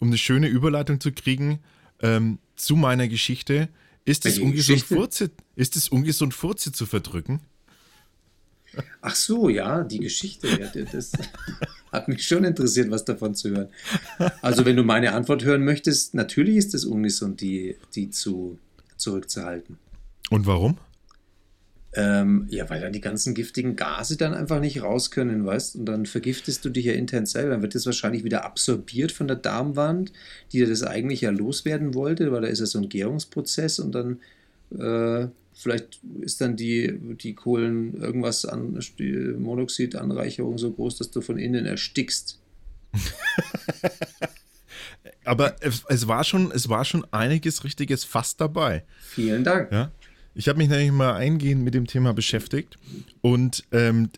um eine schöne Überleitung zu kriegen ähm, zu meiner Geschichte? Ist es ungesund, Furze, ist es ungesund, Furze zu verdrücken? Ach so, ja, die Geschichte. Ja, das hat mich schon interessiert, was davon zu hören. Also, wenn du meine Antwort hören möchtest, natürlich ist es ungesund, die, die zu, zurückzuhalten. Und warum? Ähm, ja, weil dann die ganzen giftigen Gase dann einfach nicht raus können, weißt Und dann vergiftest du dich ja intern selber. Dann wird das wahrscheinlich wieder absorbiert von der Darmwand, die das eigentlich ja loswerden wollte, weil da ist ja so ein Gärungsprozess und dann äh, vielleicht ist dann die, die Kohlen irgendwas an die Monoxidanreicherung so groß, dass du von innen erstickst. Aber es, es, war schon, es war schon einiges richtiges fast dabei. Vielen Dank. Ja? Ich habe mich nämlich mal eingehend mit dem Thema beschäftigt und ähm,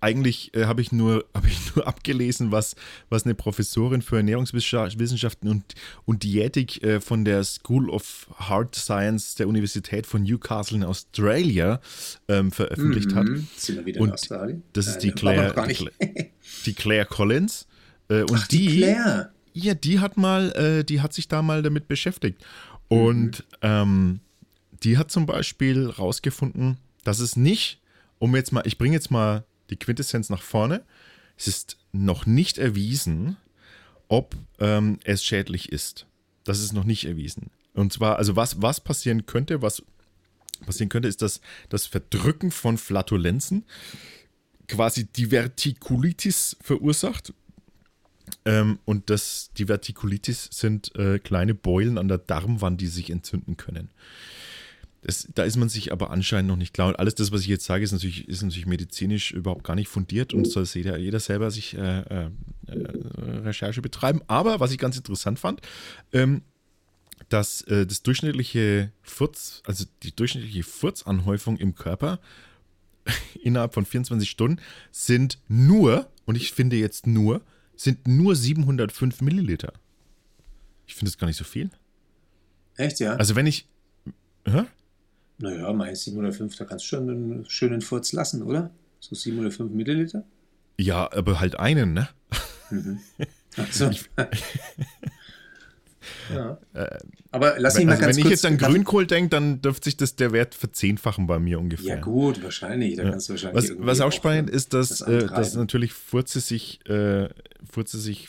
eigentlich äh, habe ich, nur, hab ich nur abgelesen, was, was eine Professorin für Ernährungswissenschaften und, und Diätik äh, von der School of Hard Science der Universität von Newcastle in Australia ähm, veröffentlicht mhm. hat. Sind wir wieder und in Australien? Das ist die Claire, die Claire, die Claire Collins. Äh, und Ach, die, die Claire. Ja, die hat mal, äh, die hat sich da mal damit beschäftigt. Und mhm. ähm, die hat zum Beispiel rausgefunden, dass es nicht, um jetzt mal, ich bringe jetzt mal die Quintessenz nach vorne, es ist noch nicht erwiesen, ob ähm, es schädlich ist. Das ist noch nicht erwiesen. Und zwar, also was, was passieren könnte, was passieren könnte, ist, dass das Verdrücken von Flatulenzen quasi die Vertikulitis verursacht. Ähm, und das, die Vertikulitis sind äh, kleine Beulen an der Darmwand, die sich entzünden können. Das, da ist man sich aber anscheinend noch nicht klar. Und alles das, was ich jetzt sage, ist natürlich, ist natürlich medizinisch überhaupt gar nicht fundiert und soll jeder, jeder selber sich äh, äh, Recherche betreiben. Aber was ich ganz interessant fand, ähm, dass äh, das durchschnittliche Furz, also die durchschnittliche Furzanhäufung im Körper innerhalb von 24 Stunden sind nur, und ich finde jetzt nur, sind nur 705 Milliliter. Ich finde das gar nicht so viel. Echt, ja? Also wenn ich. Hä? Naja, mein 705, da kannst du schon einen schönen Furz lassen, oder? So 705 Milliliter? Ja, aber halt einen, ne? Mhm. Achso. ja. Äh, aber lass mich mal also ganz Wenn ich jetzt an Grünkohl denke, dann dürfte sich das der Wert verzehnfachen bei mir ungefähr. Ja, gut, wahrscheinlich. Da kannst du wahrscheinlich was, was auch spannend ist, dass, das äh, dass natürlich Furze sich, äh, Furze sich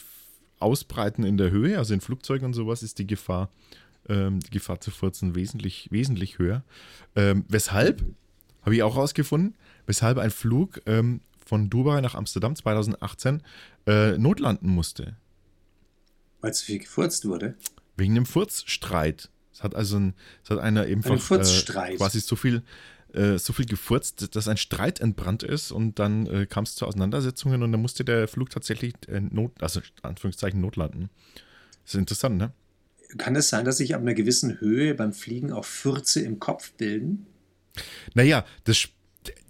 ausbreiten in der Höhe, also in Flugzeugen und sowas, ist die Gefahr ähm, die Gefahr zu furzen wesentlich, wesentlich höher. Ähm, weshalb, habe ich auch rausgefunden, weshalb ein Flug ähm, von Dubai nach Amsterdam 2018 äh, notlanden musste. Weil zu viel gefurzt wurde? Wegen einem Furzstreit. Es hat also ein, es hat einer eben ein äh, quasi so viel, äh, so viel gefurzt, dass ein Streit entbrannt ist und dann äh, kam es zu Auseinandersetzungen und dann musste der Flug tatsächlich äh, Not, also Anführungszeichen notlanden. Das ist interessant, ne? Kann es sein, dass sich ab einer gewissen Höhe beim Fliegen auch Fürze im Kopf bilden? Naja, das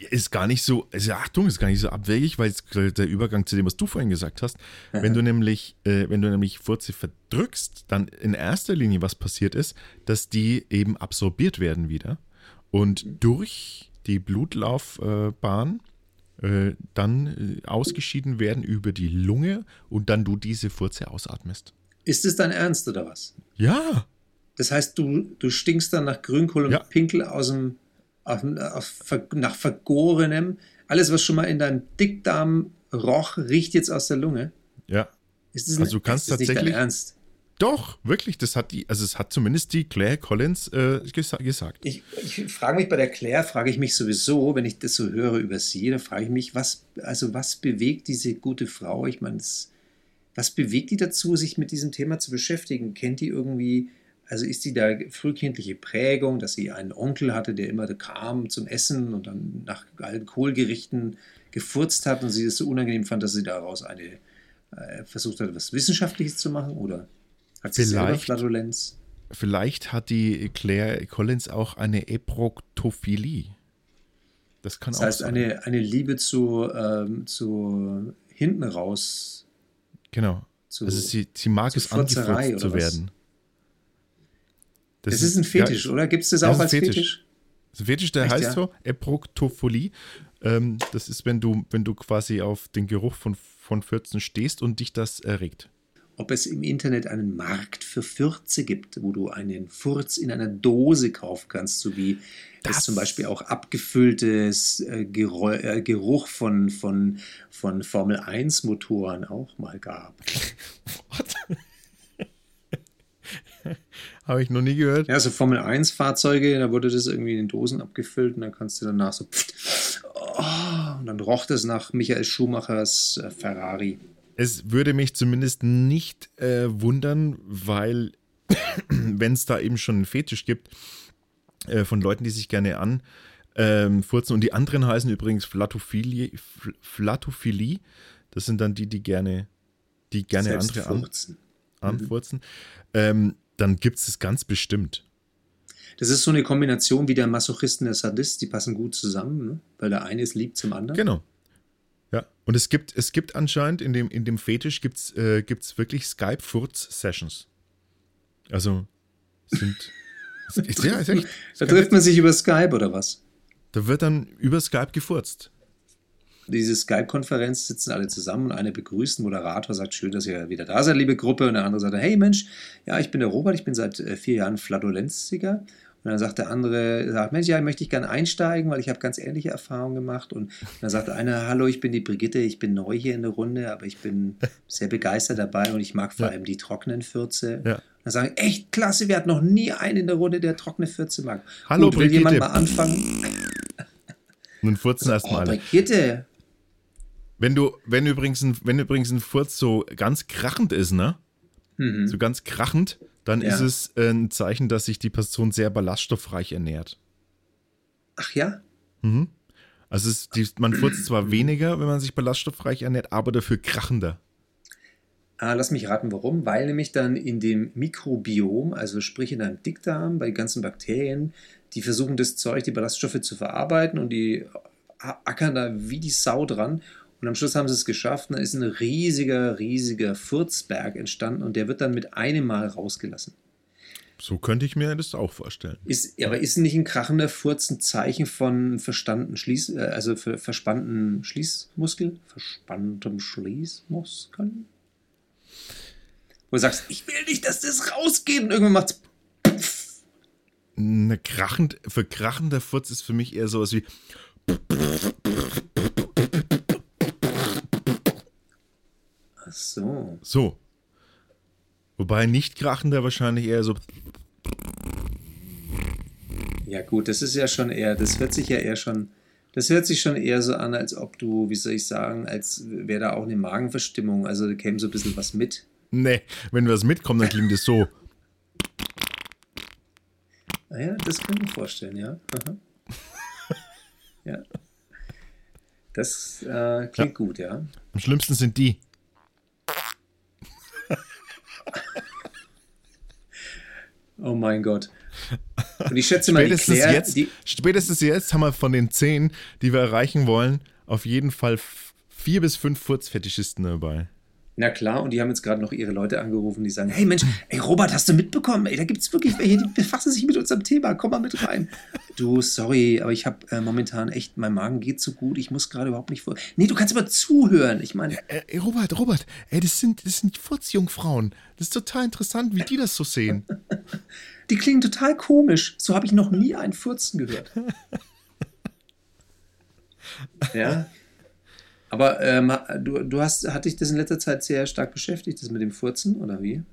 ist gar nicht so, also Achtung, ist gar nicht so abwegig, weil der Übergang zu dem, was du vorhin gesagt hast, Aha. wenn du nämlich, äh, wenn du nämlich Furze verdrückst, dann in erster Linie was passiert ist, dass die eben absorbiert werden wieder und durch die Blutlaufbahn äh, dann äh, ausgeschieden werden über die Lunge und dann du diese Furze ausatmest. Ist es dein Ernst oder was? Ja. Das heißt, du, du stinkst dann nach Grünkohl und Ja. Pinkel aus dem, auf, auf, nach Vergorenem. Alles, was schon mal in deinem Dickdarm roch, riecht jetzt aus der Lunge. Ja. Ist das, Also du kannst das nicht dein tatsächlich- Ernst? Doch, wirklich, das hat die, also es hat zumindest die Claire Collins äh, gesa gesagt. Ich, ich frage mich bei der Claire, frage ich mich sowieso, wenn ich das so höre über sie, da frage ich mich, was, also was bewegt diese gute Frau? Ich meine, es- was bewegt die dazu, sich mit diesem Thema zu beschäftigen? Kennt die irgendwie, also ist die da frühkindliche Prägung, dass sie einen Onkel hatte, der immer kam zum Essen und dann nach alten Kohlgerichten gefurzt hat und sie das so unangenehm fand, dass sie daraus eine äh, versucht hat, was Wissenschaftliches zu machen? Oder hat sie selber. Flatulenz? Vielleicht hat die Claire Collins auch eine Eproktophilie. Das kann Das auch heißt, eine, eine Liebe zu, ähm, zu hinten raus. Genau. Zu, also sie, sie mag es angefurzt zu werden. das, ist ein Fetisch, ja, oder? Gibt es das das auch ist als Fetisch? Fetisch. Das Fetisch, der Echt, heißt ja? so, Eproktophilie. Ähm, das ist, wenn du, wenn du quasi auf den Geruch von, von Fürzen stehst und dich das erregt. Ob es im Internet einen Markt für Fürze gibt, wo du einen Furz in einer Dose kaufen kannst, so wie es Das- zum Beispiel auch abgefülltes äh, äh, Geruch von, von, von Formel-1-Motoren auch mal gab. Habe ich noch nie gehört. Ja, so Formel-1-Fahrzeuge, da wurde das irgendwie in den Dosen abgefüllt und dann kannst du danach so oh, und dann roch das nach Michael Schumachers äh, Ferrari. Es würde mich zumindest nicht äh, wundern, weil wenn es da eben schon einen Fetisch gibt äh, von Leuten, die sich gerne an ähm, furzen und die anderen heißen übrigens Flatophilie, Fl- Flatophilie. Das sind dann die, die gerne, die gerne Selbst andere an, furzen. anfurzen. Ähm, dann gibt es es ganz bestimmt. Das ist so eine Kombination wie der Masochist und der Sadist, die passen gut zusammen, ne? weil der eine ist lieb zum anderen. Genau. Ja, und es gibt, es gibt anscheinend in dem, in dem Fetisch gibt's, äh, gibt's wirklich Skype-Furz-Sessions. Also sind. ist, ja, ist echt. Da trifft man sich über Skype oder was? Da wird dann über Skype gefurzt. Diese Skype-Konferenz sitzen alle zusammen und einer begrüßt, ein Moderator sagt, schön, dass ihr wieder da seid, liebe Gruppe. Und der andere sagt, hey Mensch, ja, ich bin der Robert, ich bin seit äh, vier Jahren Flatulenzsieger. Und dann sagt der andere, sagt, Mensch, ja, möchte ich gerne einsteigen, weil ich habe ganz ähnliche Erfahrungen gemacht. Und dann sagt der eine, hallo, ich bin die Brigitte, ich bin neu hier in der Runde, aber ich bin sehr begeistert dabei und ich mag vor Ja. allem die trockenen Fürze. Ja. Dann sagen, echt klasse, wir hatten noch nie einen in der Runde, der trockene Fürze mag. Hallo, Gut, will jemand mal anfangen? Nun furzen Oh, erstmal alle. Brigitte, Wenn du, wenn übrigens ein, wenn übrigens ein Furz so ganz krachend ist, ne? Mhm. So ganz krachend, dann Ja. ist es äh, ein Zeichen, dass sich die Person sehr ballaststoffreich ernährt. ach ja, Mhm. Also es, die, man furzt zwar weniger, wenn man sich ballaststoffreich ernährt, aber dafür krachender. Ah, lass mich raten, warum. Weil nämlich dann in dem Mikrobiom, also sprich in deinem Dickdarm, bei den ganzen Bakterien, die versuchen das Zeug, die Ballaststoffe zu verarbeiten und die ackern da wie die Sau dran. Und am Schluss haben sie es geschafft und dann ist ein riesiger, riesiger Furzberg entstanden und der wird dann mit einem Mal rausgelassen. So könnte ich mir das auch vorstellen. Ist, aber ist nicht ein krachender Furz ein Zeichen von verstandenen Schließ, äh, also ver, verspannten Schließmuskel? Verspanntem Schließmuskel? Wo du sagst, ich will nicht, dass das rausgeht und irgendwann macht's. Eine krachend, für krachender Furz ist für mich eher sowas wie. Ach so. So. Wobei nicht krachender wahrscheinlich eher so. Ja, gut, das ist ja schon eher, das hört sich ja eher schon, das hört sich schon eher so an, als ob du, wie soll ich sagen, als wäre da auch eine Magenverstimmung, also da käme so ein bisschen was mit. Nee, wenn was mitkommt, dann klingt es so. Naja, das kann ich mir vorstellen, ja. Ja. Das äh, klingt gut, ja. Am schlimmsten sind die. Oh mein Gott. Und ich schätze mal, die Spätestens Claire, jetzt, die, spätestens jetzt haben wir von den zehn, die wir erreichen wollen, auf jeden Fall vier bis fünf Furzfetischisten dabei. Na klar, und die haben jetzt gerade noch ihre Leute angerufen, die sagen, hey Mensch, ey Robert, hast du mitbekommen? Ey, da gibt es wirklich welche, die befassen sich mit unserem Thema, komm mal mit rein. Du, sorry, aber ich habe äh, momentan echt, mein Magen geht so gut, ich muss gerade überhaupt nicht vor... Nee, du kannst aber zuhören, ich meine... Ey, ey, Robert, Robert, ey, das sind, das sind Furzjungfrauen. Das ist total interessant, wie die das so sehen. die klingen total komisch, so habe ich noch nie einen Furzen gehört. ja, aber ähm, du, du hast, hat dich das in letzter Zeit sehr stark beschäftigt, das mit dem Furzen, oder wie?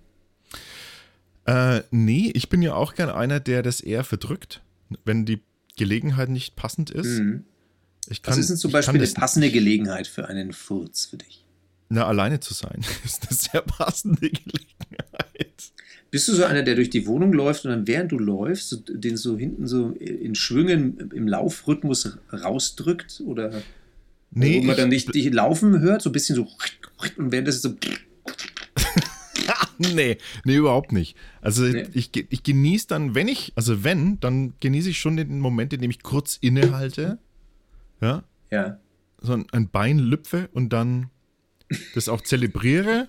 Äh, nee, ich bin ja auch gern einer, der das eher verdrückt, wenn die Gelegenheit nicht passend ist. Mhm. Ich kann, Was ist denn zum Beispiel eine passende Gelegenheit für einen Furz für dich? Na, alleine zu sein, ist eine sehr passende Gelegenheit. Bist du so einer, der durch die Wohnung läuft und dann während du läufst, so, den so hinten so in Schwüngen im Laufrhythmus rausdrückt? Oder? Nee, wo man dann dich, dich laufen hört, so ein bisschen so und während das so. nee, nee, überhaupt nicht. Also nee. ich, ich genieße dann, wenn ich, also wenn, dann genieße ich schon den Moment, in dem ich kurz innehalte. Ja. Ja. So ein, ein Bein lüpfe und dann das auch zelebriere.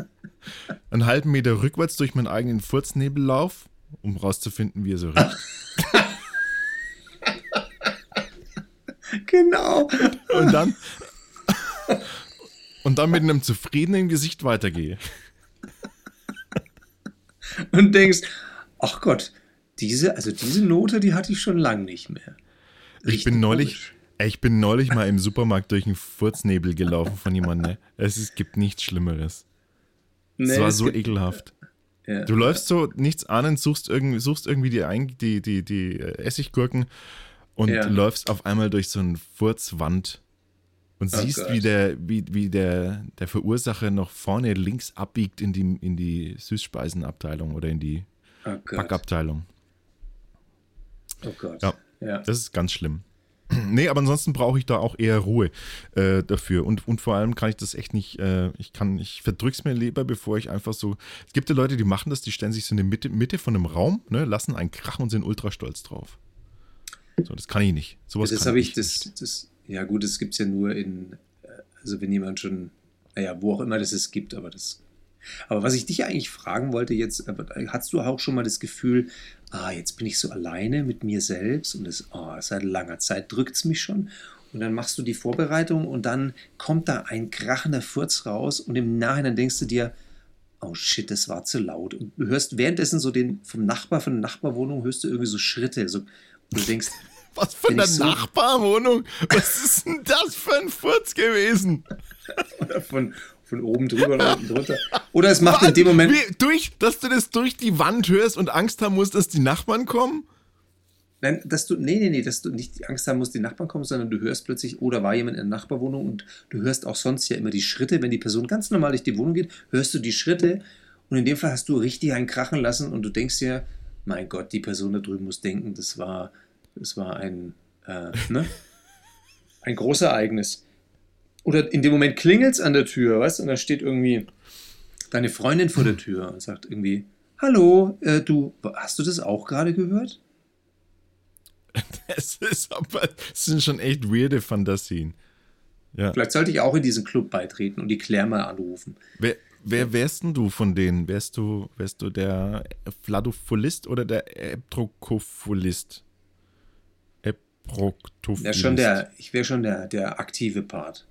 einen halben Meter rückwärts durch meinen eigenen Furznebel lauf, um rauszufinden, wie er so riecht. Genau. Und dann, und dann mit einem zufriedenen Gesicht weitergehe. Und denkst, ach Gott, diese, also diese Note, die hatte ich schon lange nicht mehr. Richtig ich bin neulich, ich bin neulich mal im Supermarkt durch einen Furznebel gelaufen von jemandem. Ne? Es, es gibt nichts Schlimmeres. Nee, es war so gibt, ekelhaft. Ja, du läufst so nichts ahnend, suchst irgendwie, suchst irgendwie die, die, die, die Essiggurken und ja. läufst auf einmal durch so eine Furzwand und oh siehst, Gott. wie, der, wie, wie der, der Verursacher noch vorne links abbiegt in die, in die Süßspeisenabteilung oder in die oh Backabteilung. Oh Gott. Ja, ja, das ist ganz schlimm. Nee, aber ansonsten brauche ich da auch eher Ruhe äh, dafür. Und, und vor allem kann ich das echt nicht, äh, ich kann, ich verdrück's mir lieber, bevor ich einfach so. Es gibt ja Leute, die machen das, die stellen sich so in die Mitte, Mitte von einem Raum, ne, lassen einen krachen und sind ultra stolz drauf. So, das kann ich nicht. Sowas das habe ich, das, das, ja gut, das gibt es ja nur in, äh, also wenn jemand schon, naja, wo auch immer das es gibt, aber das. Aber was ich dich eigentlich fragen wollte jetzt, hast du auch schon mal das Gefühl, ah, jetzt bin ich so alleine mit mir selbst und das, oh, seit langer Zeit drückt es mich schon. Und dann machst du die Vorbereitung und dann kommt da ein krachender Furz raus und im Nachhinein denkst du dir, oh shit, das war zu laut. Und du hörst währenddessen so den vom Nachbar, von der Nachbarwohnung, hörst du irgendwie so Schritte, so Du denkst, was für eine so Nachbarwohnung? Was ist denn das für ein Furz gewesen? Oder von, von oben drüber oder unten drunter. Oder es macht was? in dem Moment. Wie, durch, dass du das durch die Wand hörst und Angst haben musst, dass die Nachbarn kommen? Nein, dass du, nee, nee, nee, dass du nicht Angst haben musst, die Nachbarn kommen, sondern du hörst plötzlich, oder war jemand in der Nachbarwohnung und du hörst auch sonst ja immer die Schritte, wenn die Person ganz normal durch die Wohnung geht, hörst du die Schritte und in dem Fall hast du richtig einen krachen lassen und du denkst dir, mein Gott, die Person da drüben muss denken, das war, das war ein, äh, ne? ein großes Ereignis. Oder in dem Moment klingelt es an der Tür, weißt du, und da steht irgendwie deine Freundin vor der Tür und sagt irgendwie, hallo, äh, du, hast du das auch gerade gehört? Das, ist aber, das sind schon echt weirde Fantasien. Ja. Vielleicht sollte ich auch in diesen Club beitreten und die Claire mal anrufen. Wer, Wer wärst denn du von denen? Wärst du, wärst du der Fladophilist oder der Eprokophilist? Eprokophilist. Ja, schon der, ich wäre schon der, der aktive Part.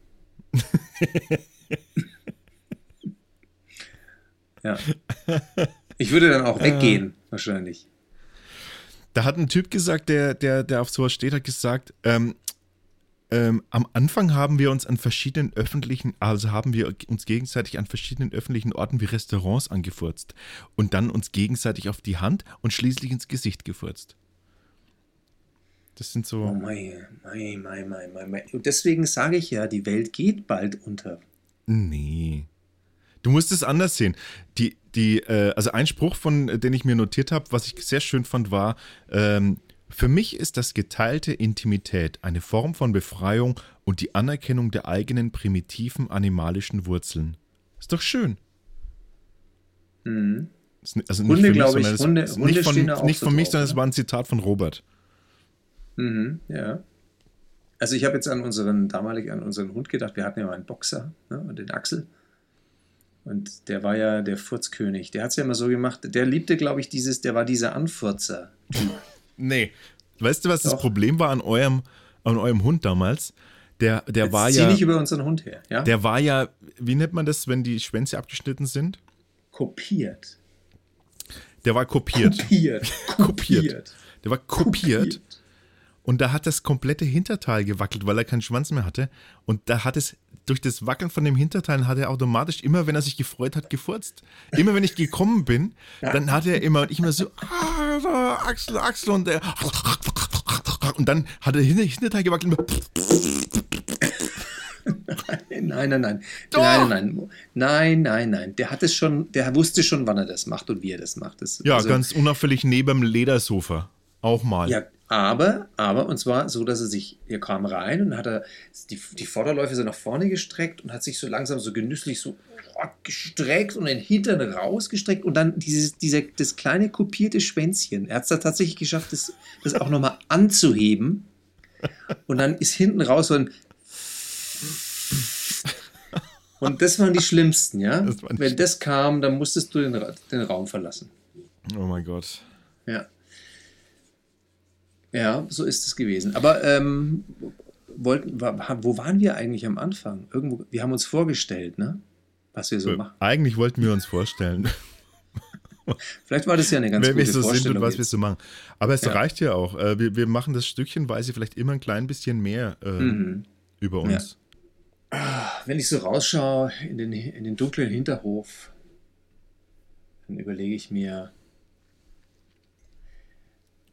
ja. Ich würde dann auch weggehen, wahrscheinlich. Da hat ein Typ gesagt, der, der, der auf sowas steht, hat gesagt, ähm, ähm, am Anfang haben wir uns an verschiedenen öffentlichen, also haben wir uns gegenseitig an verschiedenen öffentlichen Orten wie Restaurants angefurzt und dann uns gegenseitig auf die Hand und schließlich ins Gesicht gefurzt. Das sind so. Oh mein, mein, mein, mein, mein, mein. Und deswegen sage ich ja, die Welt geht bald unter. Nee. Du musst es anders sehen. Die, die, äh, also ein Spruch, von den ich mir notiert habe, was ich sehr schön fand, war, ähm, für mich ist das geteilte Intimität eine Form von Befreiung und die Anerkennung der eigenen primitiven animalischen Wurzeln. Ist doch schön. Mhm. Also nicht Hunde, glaube ich, Hunde, Hunde nicht von, nicht von so mich, drauf, sondern es ne? war ein Zitat von Robert. Mhm, ja. Also ich habe jetzt an unseren, damalig an unseren Hund gedacht, wir hatten ja mal einen Boxer, ne, den Axel. Und der war ja der Furzkönig. Der hat es ja immer so gemacht. Der liebte, glaube ich, dieses, der war dieser Anfurzer. Nee. Weißt du, was das Doch. Problem war an eurem, an eurem Hund damals? Der, der Jetzt war zieh ja. nicht über unseren Hund her. Ja? Der war ja, wie nennt man das, wenn die Schwänze abgeschnitten sind? kopiert. Der war kopiert. Kopiert. Kopiert. Der war kopiert. Kopiert. Und da hat das komplette Hinterteil gewackelt, weil er keinen Schwanz mehr hatte. Und da hat es, durch das Wackeln von dem Hinterteil hat er automatisch immer, wenn er sich gefreut hat, gefurzt. Immer wenn ich gekommen bin, dann hat er immer, und ich immer so, ah, Axel, Axel, und der, und dann hat er Hinter- Hinterteil gewackelt. Nein, nein, nein. Doch. Nein, nein, nein. Nein, nein. Der hat es schon, der wusste schon, wann er das macht und wie er das macht. Das, Ja, also- ganz unauffällig neben dem Ledersofa. Auch mal. Ja, aber, aber, und zwar so, dass er sich, er kam rein und hat er die, die Vorderläufe so nach vorne gestreckt und hat sich so langsam so genüsslich so gestreckt und den Hintern rausgestreckt und dann dieses, dieser, das kleine kopierte Schwänzchen. Er hat es da tatsächlich geschafft, das, das auch nochmal anzuheben. Und dann ist hinten raus so ein und das waren die schlimmsten, ja. Das Wenn das kam, dann musstest du den, den Raum verlassen. Oh mein Gott. Ja. Ja, so ist es gewesen. Aber ähm, wollten, wo waren wir eigentlich am Anfang? Irgendwo, wir haben uns vorgestellt, ne? Was wir so machen. Eigentlich wollten wir uns vorstellen, Vielleicht war das ja eine ganz wer wir gute so sind Vorstellung. und was wir so machen. Aber es Ja. reicht ja auch. Äh, Wir, wir machen das stückchenweise vielleicht immer ein klein bisschen mehr äh, Mhm. über uns. Wenn ich so rausschaue in den, in den dunklen Hinterhof, dann überlege ich mir,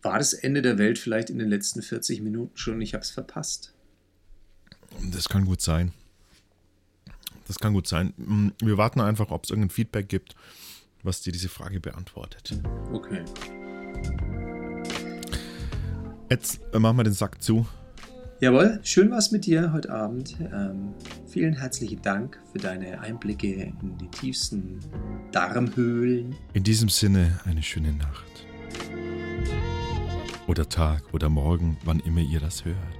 war das Ende der Welt vielleicht in den letzten 40 Minuten schon? Ich habe es verpasst. Das kann gut sein. Das kann gut sein. Mm, Wir warten einfach, ob es irgendein Feedback gibt, was dir diese Frage beantwortet. Okay. Jetzt äh, machen wir den Sack zu. Jawohl, schön war's mit dir heute Abend. Ähm, vielen herzlichen Dank für deine Einblicke in die tiefsten Darmhöhlen. In diesem Sinne eine schöne Nacht. Oder Tag oder Morgen, wann immer ihr das hört.